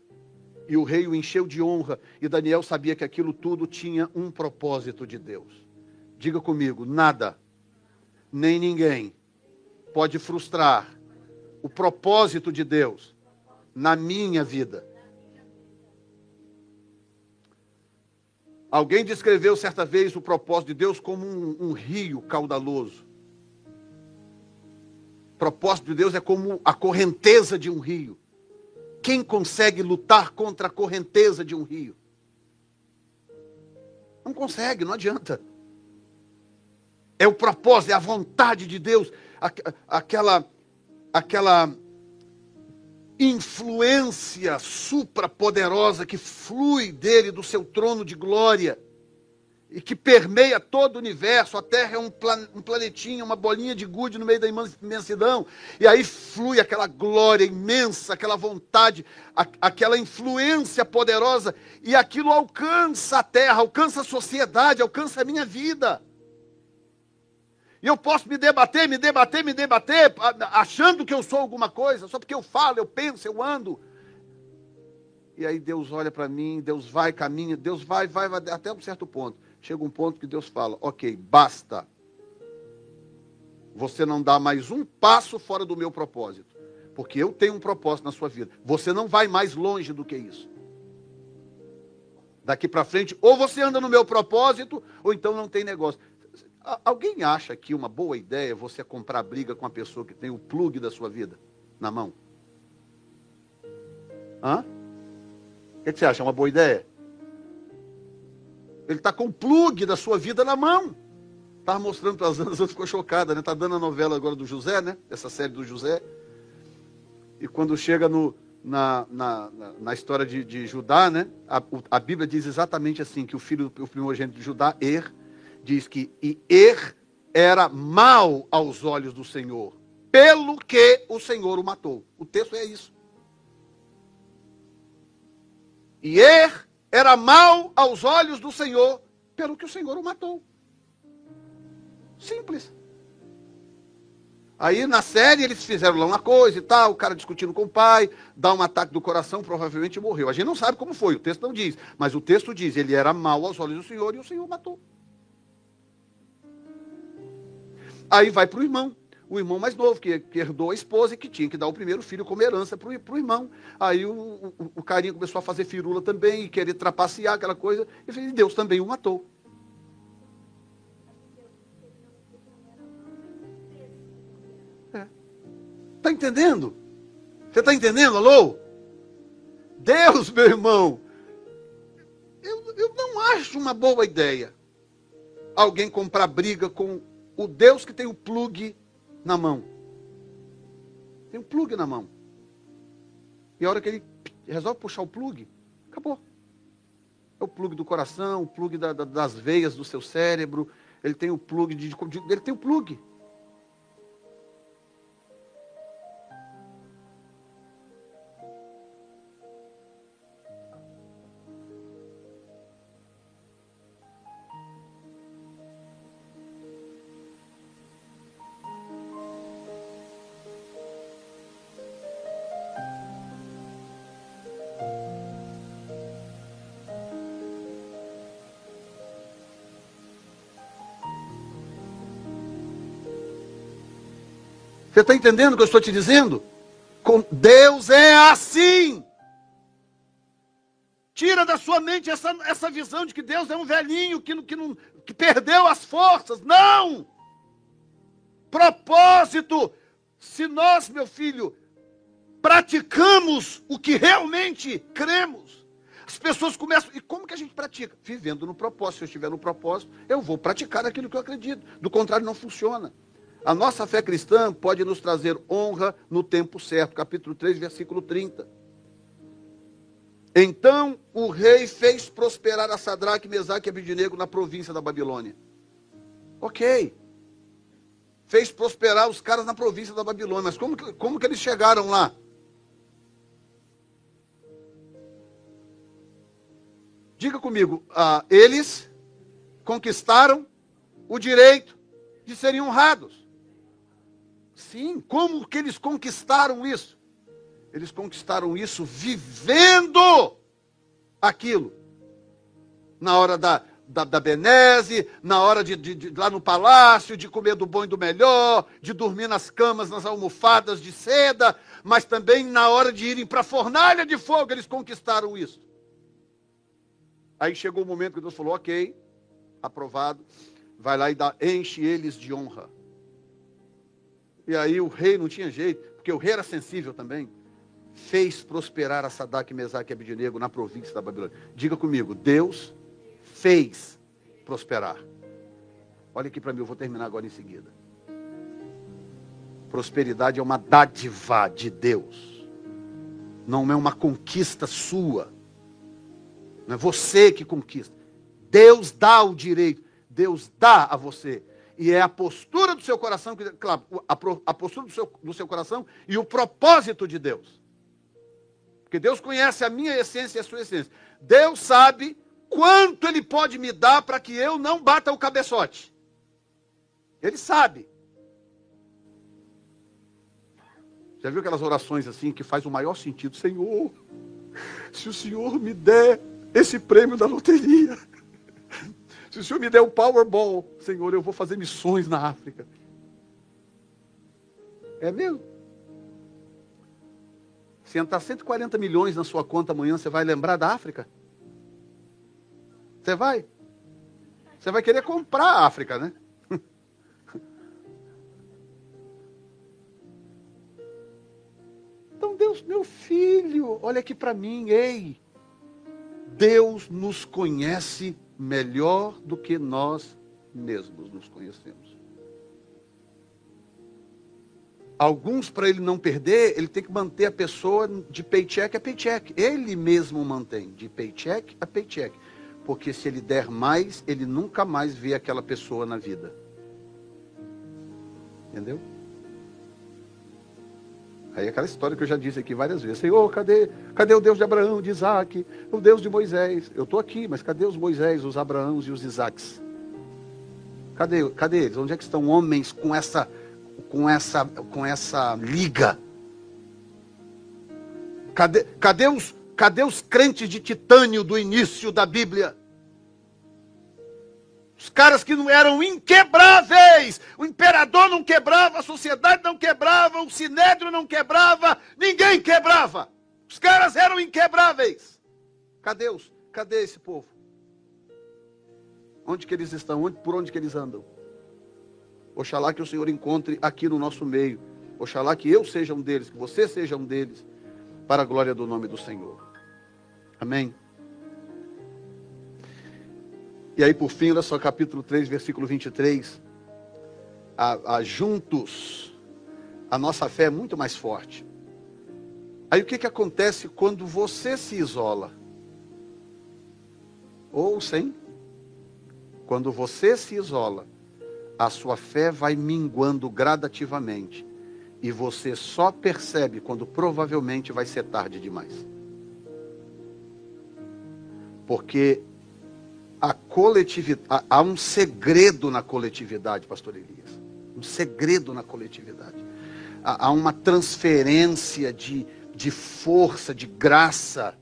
E o rei o encheu de honra. E Daniel sabia que aquilo tudo tinha um propósito de Deus. Diga comigo: nada, nem ninguém pode frustrar o propósito de Deus na minha vida. Alguém descreveu certa vez o propósito de Deus como um, um rio caudaloso. O propósito de Deus é como a correnteza de um rio. Quem consegue lutar contra a correnteza de um rio? Não consegue, não adianta. É o propósito, é a vontade de Deus, aquela, aquela influência suprapoderosa que flui dele, do seu trono de glória, e que permeia todo o universo. A Terra é um, plan, um planetinho, uma bolinha de gude no meio da imensidão. E aí flui aquela glória imensa, aquela vontade, aquela influência poderosa. E aquilo alcança a Terra, alcança a sociedade, alcança a minha vida. E eu posso me debater, me debater, me debater, achando que eu sou alguma coisa, só porque eu falo, eu penso, eu ando. E aí Deus olha para mim, Deus vai, caminha, Deus vai, vai, vai, até um certo ponto. Chega um ponto que Deus fala: ok, basta. Você não dá mais um passo fora do meu propósito. Porque eu tenho um propósito na sua vida. Você não vai mais longe do que isso. Daqui para frente, ou você anda no meu propósito, ou então não tem negócio. Alguém acha que uma boa ideia é você comprar briga com a pessoa que tem o plug da sua vida na mão? Hã? O que você acha? É uma boa ideia? Ele está com o plug da sua vida na mão. Estava mostrando para as Anas, ela ficou chocada, né? Está dando a novela agora do José, né? Essa série do José. E quando chega no, na, na, na, história de, de Judá, né? A, a, Bíblia diz exatamente assim: que o filho, o primogênito de Judá, Er, diz que e Er era mal aos olhos do Senhor, pelo que o Senhor o matou. O texto é isso. E Er era mal aos olhos do Senhor, pelo que o Senhor o matou. Simples. Aí na série eles fizeram lá uma coisa e tal, o cara discutindo com o pai, dá um ataque do coração, provavelmente morreu. A gente não sabe como foi, o texto não diz, mas o texto diz, ele era mal aos olhos do Senhor e o Senhor matou. Aí vai para o irmão, o irmão mais novo, que, que, herdou a esposa e que tinha que dar o primeiro filho como herança para o irmão. Aí o, o, o, carinha começou a fazer firula também, e querer trapacear aquela coisa, e Deus também o matou. É. Tá entendendo? Você está entendendo, alô? Deus, meu irmão, eu, eu não acho uma boa ideia alguém comprar briga com o Deus que tem o plug na mão. Tem um plug na mão. E a hora que ele resolve puxar o plug, acabou. É o plug do coração, o plug da, da, das veias do seu cérebro. Ele tem o plug de, de, ele tem o plug. Você está entendendo o que eu estou te dizendo? Com Deus é assim. Tira da sua mente essa, essa visão de que Deus é um velhinho que, que, não, que perdeu as forças. Não! Propósito. Se nós, meu filho, praticamos o que realmente cremos, as pessoas começam. E como que a gente pratica? Vivendo no propósito. Se eu estiver no propósito, eu vou praticar aquilo que eu acredito. Do contrário, não funciona. A nossa fé cristã pode nos trazer honra no tempo certo. Capítulo 3, versículo 30. Então o rei fez prosperar a Sadraque, Mesaque e Abidinego na província da Babilônia. Ok. Fez prosperar os caras na província da Babilônia. Mas como, como que eles chegaram lá? Diga comigo, ah, eles conquistaram o direito de serem honrados. Sim, como que eles conquistaram isso? Eles conquistaram isso vivendo aquilo. Na hora da, da, da benese, na hora de, de, de, lá no palácio, de comer do bom e do melhor, de dormir nas camas, nas almofadas de seda, mas também na hora de irem para a fornalha de fogo, eles conquistaram isso. Aí chegou o momento que Deus falou: ok, aprovado, vai lá e dá, enche eles de honra. E aí o rei não tinha jeito, porque o rei era sensível também fez prosperar a Sadak, Mesaque e Abidinego na província da Babilônia. Diga comigo, Deus fez prosperar. Olha aqui para mim, eu vou terminar agora em seguida. Prosperidade é uma dádiva de Deus. Não é uma conquista sua. Não é você que conquista. Deus dá o direito. Deus dá a você. E é a postura do seu coração, claro, a postura do seu, do seu coração e o propósito de Deus. Porque Deus conhece a minha essência e a sua essência. Deus sabe quanto Ele pode me dar para que eu não bata o cabeçote. Ele sabe. Já viu aquelas orações assim que faz o maior sentido? Senhor, se o Senhor me der esse prêmio da loteria, se o Senhor me der o Powerball, Senhor, eu vou fazer missões na África. É mesmo? Se entrar 140 milhões na sua conta amanhã, você vai lembrar da África? Você vai? Você vai querer comprar a África, né? [LAUGHS] Então, Deus, meu filho, olha aqui para mim, ei. Deus nos conhece melhor do que nós mesmos nos conhecemos. Alguns, para ele não perder, ele tem que manter a pessoa de paycheck a paycheck. Ele mesmo mantém de paycheck a paycheck. Porque se ele der mais, ele nunca mais vê aquela pessoa na vida. Entendeu? Aí aquela história que eu já disse aqui várias vezes. Senhor, cadê, cadê o Deus de Abraão, de Isaac, o Deus de Moisés? Eu estou aqui, mas cadê os Moisés, os Abraãos e os Isaques? Cadê, cadê eles? Onde é que estão homens com essa com essa, com essa liga? Cadê, cadê, os, cadê os crentes de titânio do início da Bíblia? Os caras que não eram inquebráveis. O imperador não quebrava, a sociedade não quebrava, o sinédrio não quebrava, ninguém quebrava. Os caras eram inquebráveis. Cadê os? Cadê esse povo? Onde que eles estão? Onde, por onde que eles andam? Oxalá que o Senhor encontre aqui no nosso meio. Oxalá que eu seja um deles, que você seja um deles, para a glória do nome do Senhor. Amém? E aí, por fim, olha só, capítulo 3, versículo 23. A, a, juntos, a nossa fé é muito mais forte. Aí o que, que acontece quando você se isola? Ou sem? Quando você se isola, a sua fé vai minguando gradativamente. E você só percebe quando provavelmente vai ser tarde demais. Porque a coletividade, há um segredo na coletividade, pastor Elias. Um segredo na coletividade. Há uma transferência de, de força, de graça,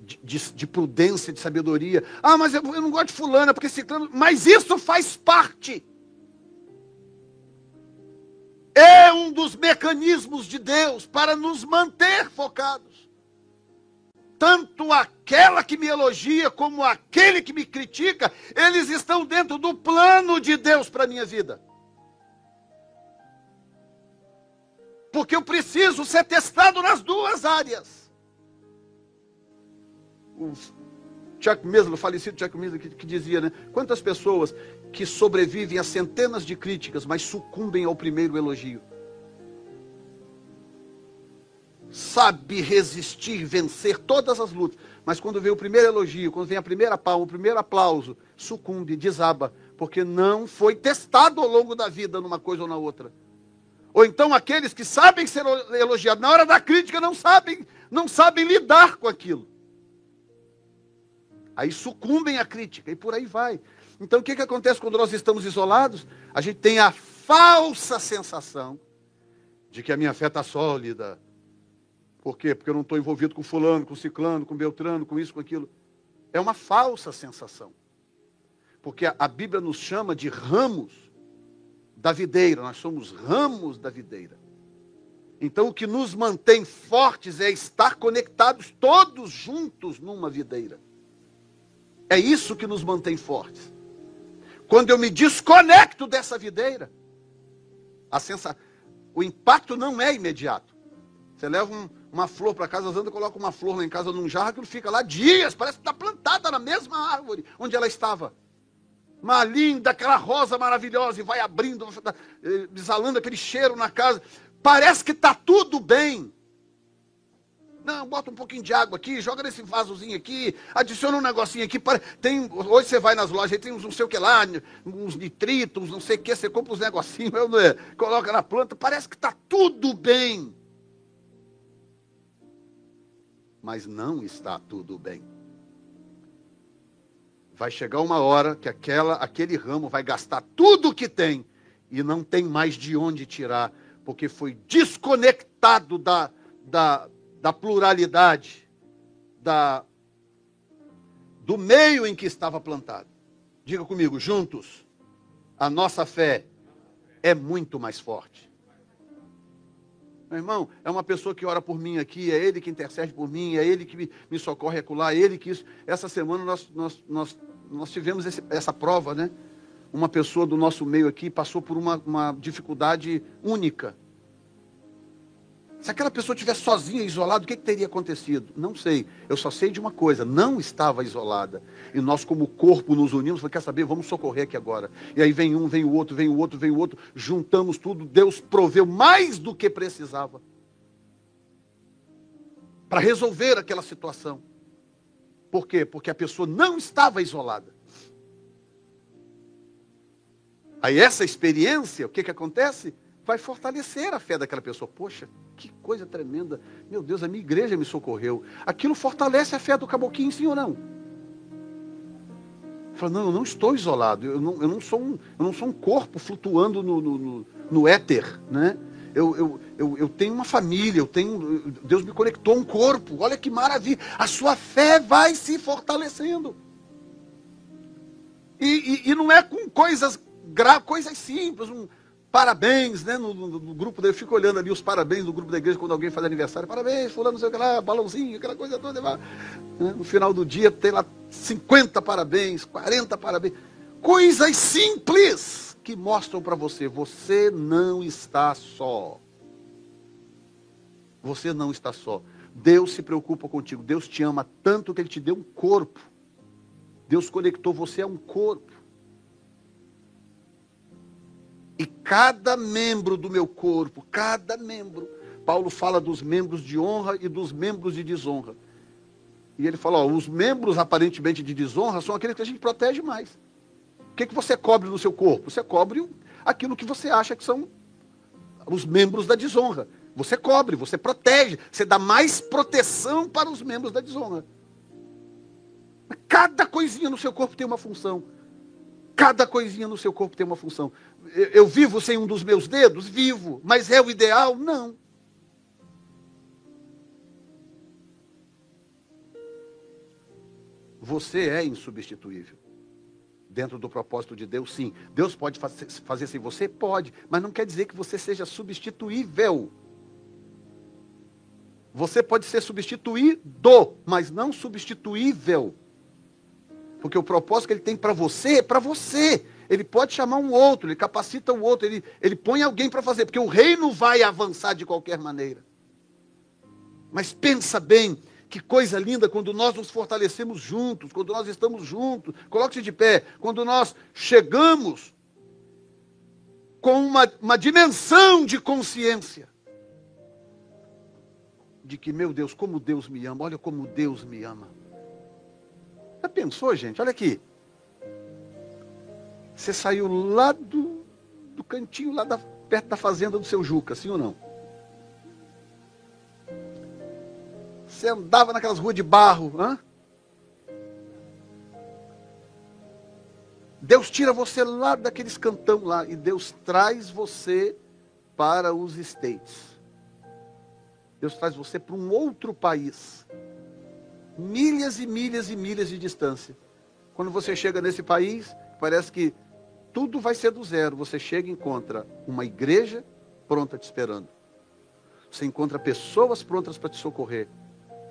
de, de, de, prudência, de sabedoria. Ah, mas eu, eu não gosto de fulana, porque se. Mas isso faz parte é um dos mecanismos de Deus para nos manter focados. Tanto aquela que me elogia como aquele que me critica, eles estão dentro do plano de Deus para a minha vida. Porque eu preciso ser testado nas duas áreas. O Chuck Mesler, o falecido Chuck Mesler, que, que dizia, né? Quantas pessoas que sobrevivem a centenas de críticas, mas sucumbem ao primeiro elogio. Sabe resistir, vencer todas as lutas, mas quando vem o primeiro elogio, quando vem a primeira palma, o primeiro aplauso, sucumbe, desaba, porque não foi testado ao longo da vida numa coisa ou na outra. Ou então aqueles que sabem ser elogiados, na hora da crítica não sabem, não sabem lidar com aquilo. Aí sucumbem à crítica e por aí vai. Então o que, que acontece quando nós estamos isolados? A gente tem a falsa sensação de que a minha fé está sólida. Por quê? Porque eu não estou envolvido com fulano, com ciclano, com beltrano, com isso, com aquilo. É uma falsa sensação. Porque a, a Bíblia nos chama de ramos da videira. Nós somos ramos da videira. Então o que nos mantém fortes é estar conectados todos juntos numa videira. É isso que nos mantém fortes. Quando eu me desconecto dessa videira, a sensa... o impacto não é imediato. Você leva um, uma flor para casa, anda coloca uma flor lá em casa num jarro, aquilo fica lá dias, parece que está plantada na mesma árvore onde ela estava. Uma linda, aquela rosa maravilhosa, e vai abrindo, eh, exalando aquele cheiro na casa. Parece que está tudo bem. Não, bota um pouquinho de água aqui, joga nesse vasozinho aqui, adiciona um negocinho aqui. Tem, hoje você vai nas lojas, tem uns não sei o que lá, uns nitritos, não sei o que, você compra uns negocinhos, [LAUGHS] é? coloca na planta, parece que está tudo bem. Mas não está tudo bem. Vai chegar uma hora que aquela, aquele ramo vai gastar tudo o que tem e não tem mais de onde tirar, porque foi desconectado da, da, da pluralidade, da, do meio em que estava plantado. Diga comigo, juntos, a nossa fé é muito mais forte. Meu irmão, é uma pessoa que ora por mim aqui, é ele que intercede por mim, é ele que me, socorre acolá, é ele que isso. Essa semana nós, nós, nós, nós tivemos esse, essa prova, né? Uma pessoa do nosso meio aqui passou por uma, uma dificuldade única se aquela pessoa tivesse sozinha, isolada, o que, que, teria acontecido? Não sei. Eu só sei de uma coisa: não estava isolada. E nós, como corpo, nos unimos. Falei, quer saber? Vamos socorrer aqui agora. E aí vem um, vem o outro, vem o outro, vem o outro. Juntamos tudo. Deus proveu mais do que precisava para resolver aquela situação. Por quê? Porque a pessoa não estava isolada. Aí essa experiência, o que, que acontece? vai fortalecer a fé daquela pessoa. Poxa, coisa tremenda. Meu Deus, a minha igreja me socorreu. Aquilo fortalece a fé do caboclinho, sim ou não? Fala, não, eu não estou isolado. Eu não, eu não, sou, um, eu não sou um corpo flutuando no, no, no, no éter, né? Eu, eu, eu, eu, tenho uma família, eu tenho. Deus me conectou um corpo. Olha que maravilha. A sua fé vai se fortalecendo. E, e, e não é com coisas gra, coisas simples, um, parabéns, né? No, no, no, grupo eu fico olhando ali os parabéns do grupo da igreja quando alguém faz aniversário. Parabéns, fulano, não sei o que lá, balãozinho, aquela coisa toda. Né? No final do dia tem lá 50 parabéns, 40 parabéns. Coisas simples que mostram para você, você não está só. Você não está só. Deus se preocupa contigo. Deus te ama tanto que Ele te deu um corpo. Deus conectou você a um corpo. E cada membro do meu corpo, cada membro, Paulo fala dos membros de honra e dos membros de desonra. E ele fala, ó, os membros aparentemente de desonra são aqueles que a gente protege mais. O que, que você cobre no seu corpo? Você cobre aquilo que você acha que são os membros da desonra. Você cobre, você protege, você dá mais proteção para os membros da desonra. Cada coisinha no seu corpo tem uma função. Cada coisinha no seu corpo tem uma função. Eu, vivo sem um dos meus dedos? Vivo. Mas é o ideal? Não. Você é insubstituível. Dentro do propósito de Deus, sim. Deus pode fazer sem você? Pode. Mas não quer dizer que você seja substituível. Você pode ser substituído, mas não substituível. Porque o propósito que ele tem para você é para você. Ele pode chamar um outro, ele capacita o outro, ele, ele põe alguém para fazer, porque o reino vai avançar de qualquer maneira. Mas pensa bem, que coisa linda quando nós nos fortalecemos juntos, quando nós estamos juntos. Coloque-se de pé. Quando nós chegamos com uma, uma dimensão de consciência de que, meu Deus, como Deus me ama, olha como Deus me ama. Já pensou, gente? Olha aqui. Você saiu lá do, do cantinho, lá da, perto da fazenda do seu Juca, sim ou não? Você andava naquelas ruas de barro, hã? Deus tira você lá daqueles cantão lá e Deus traz você para os States. Deus traz você para um outro país. Milhas e milhas e milhas de distância. Quando você chega nesse país, parece que tudo vai ser do zero. Você chega e encontra uma igreja pronta te esperando. Você encontra pessoas prontas para te socorrer.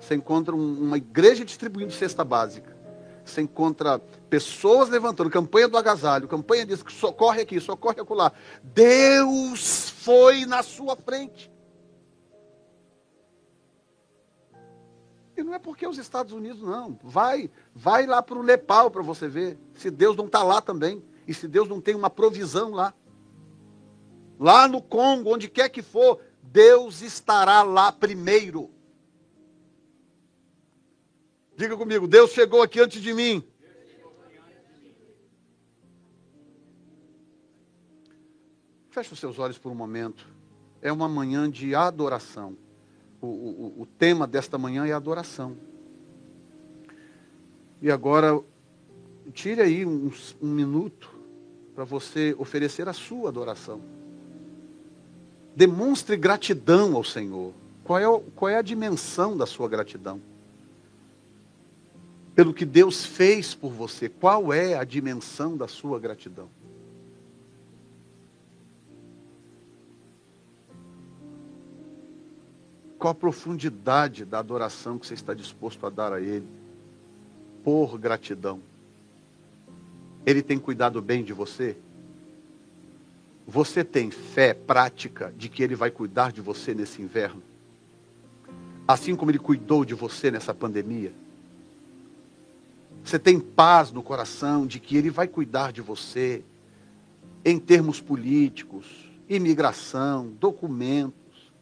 Você encontra um, uma igreja distribuindo cesta básica. Você encontra pessoas levantando, campanha do agasalho, campanha diz que socorre aqui, socorre acolá. Deus foi na sua frente. E não é porque os Estados Unidos, não. Vai, vai lá para o Nepal para você ver. Se Deus não está lá também. E se Deus não tem uma provisão lá. Lá no Congo, onde quer que for, Deus estará lá primeiro. Diga comigo, Deus chegou aqui antes de mim. Feche os seus olhos por um momento. É uma manhã de adoração. O, o, o tema desta manhã é adoração. E agora, tire aí um, um minuto para você oferecer a sua adoração. Demonstre gratidão ao Senhor. Qual é, qual é a dimensão da sua gratidão? pelo que Deus fez por você. Qual é a dimensão da sua gratidão? Qual a profundidade da adoração que você está disposto a dar a Ele? Por gratidão. Ele tem cuidado bem de você? Você tem fé prática de que Ele vai cuidar de você nesse inverno? Assim como Ele cuidou de você nessa pandemia? Você tem paz no coração de que Ele vai cuidar de você em termos políticos, imigração, documentos.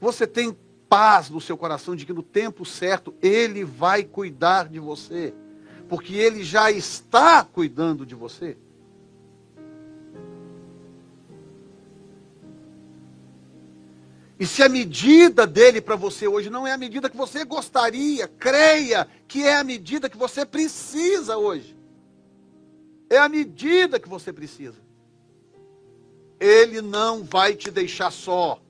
Você tem paz no seu coração de que no tempo certo Ele vai cuidar de você, porque Ele já está cuidando de você. E se a medida dele para você hoje não é a medida que você gostaria, creia que é a medida que você precisa hoje. É a medida que você precisa. Ele não vai te deixar só.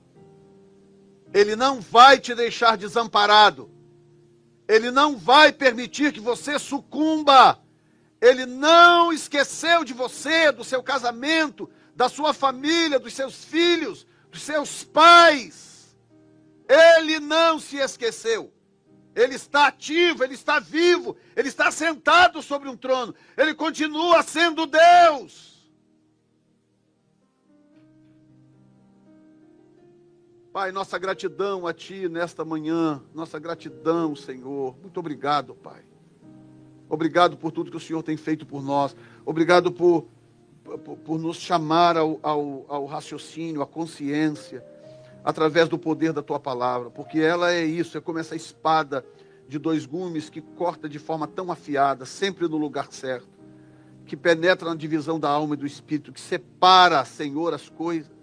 Ele não vai te deixar desamparado. Ele não vai permitir que você sucumba. Ele não esqueceu de você, do seu casamento, da sua família, dos seus filhos dos seus pais. Ele não se esqueceu. Ele está ativo, ele está vivo, ele está sentado sobre um trono. Ele continua sendo Deus. Pai, nossa gratidão a Ti nesta manhã, nossa gratidão, Senhor. Muito obrigado, Pai. Obrigado por tudo que o Senhor tem feito por nós. Obrigado por por, por nos chamar ao, ao, ao raciocínio, à consciência, através do poder da tua palavra, porque ela é isso, é como essa espada de dois gumes que corta de forma tão afiada, sempre no lugar certo, que penetra na divisão da alma e do espírito, que separa, Senhor, as coisas,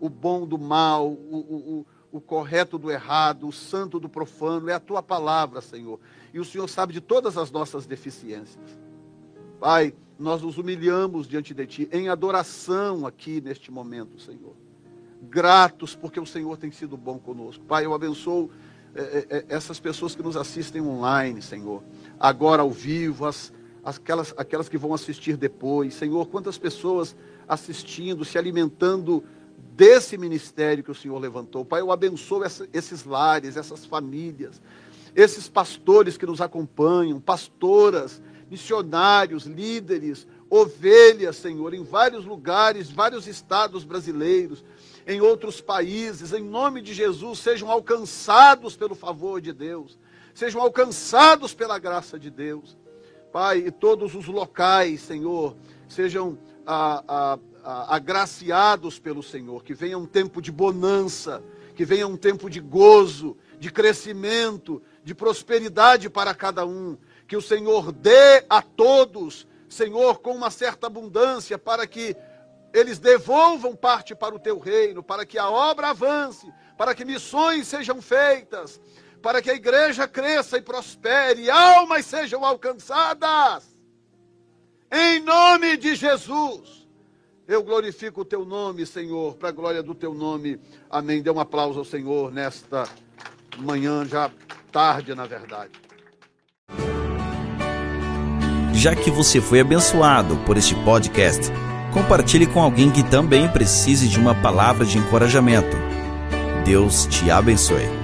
o bom do mal, o, o, o, correto do errado, o santo do profano, é a tua palavra, Senhor. E o Senhor sabe de todas as nossas deficiências. Pai, nós nos humilhamos diante de Ti em adoração aqui neste momento, Senhor. Gratos porque o Senhor tem sido bom conosco. Pai, eu abençoo é, é, essas pessoas que nos assistem online, Senhor. Agora ao vivo, as, aquelas, aquelas que vão assistir depois. Senhor, quantas pessoas assistindo, se alimentando desse ministério que o Senhor levantou. Pai, eu abençoo essa, esses lares, essas famílias, esses pastores que nos acompanham, pastoras missionários, líderes, ovelhas, Senhor, em vários lugares, vários estados brasileiros, em outros países, em nome de Jesus, sejam alcançados pelo favor de Deus, sejam alcançados pela graça de Deus. Pai, e todos os locais, Senhor, sejam a, a, a, agraciados pelo Senhor, que venha um tempo de bonança, que venha um tempo de gozo, de crescimento, de prosperidade para cada um, que o Senhor dê a todos, Senhor, com uma certa abundância, para que eles devolvam parte para o teu reino, para que a obra avance, para que missões sejam feitas, para que a igreja cresça e prospere, almas sejam alcançadas. Em nome de Jesus. Eu glorifico o teu nome, Senhor, para a glória do teu nome. Amém. Dê um aplauso ao Senhor nesta manhã, já tarde, na verdade. Já que você foi abençoado por este podcast, compartilhe com alguém que também precise de uma palavra de encorajamento. Deus te abençoe.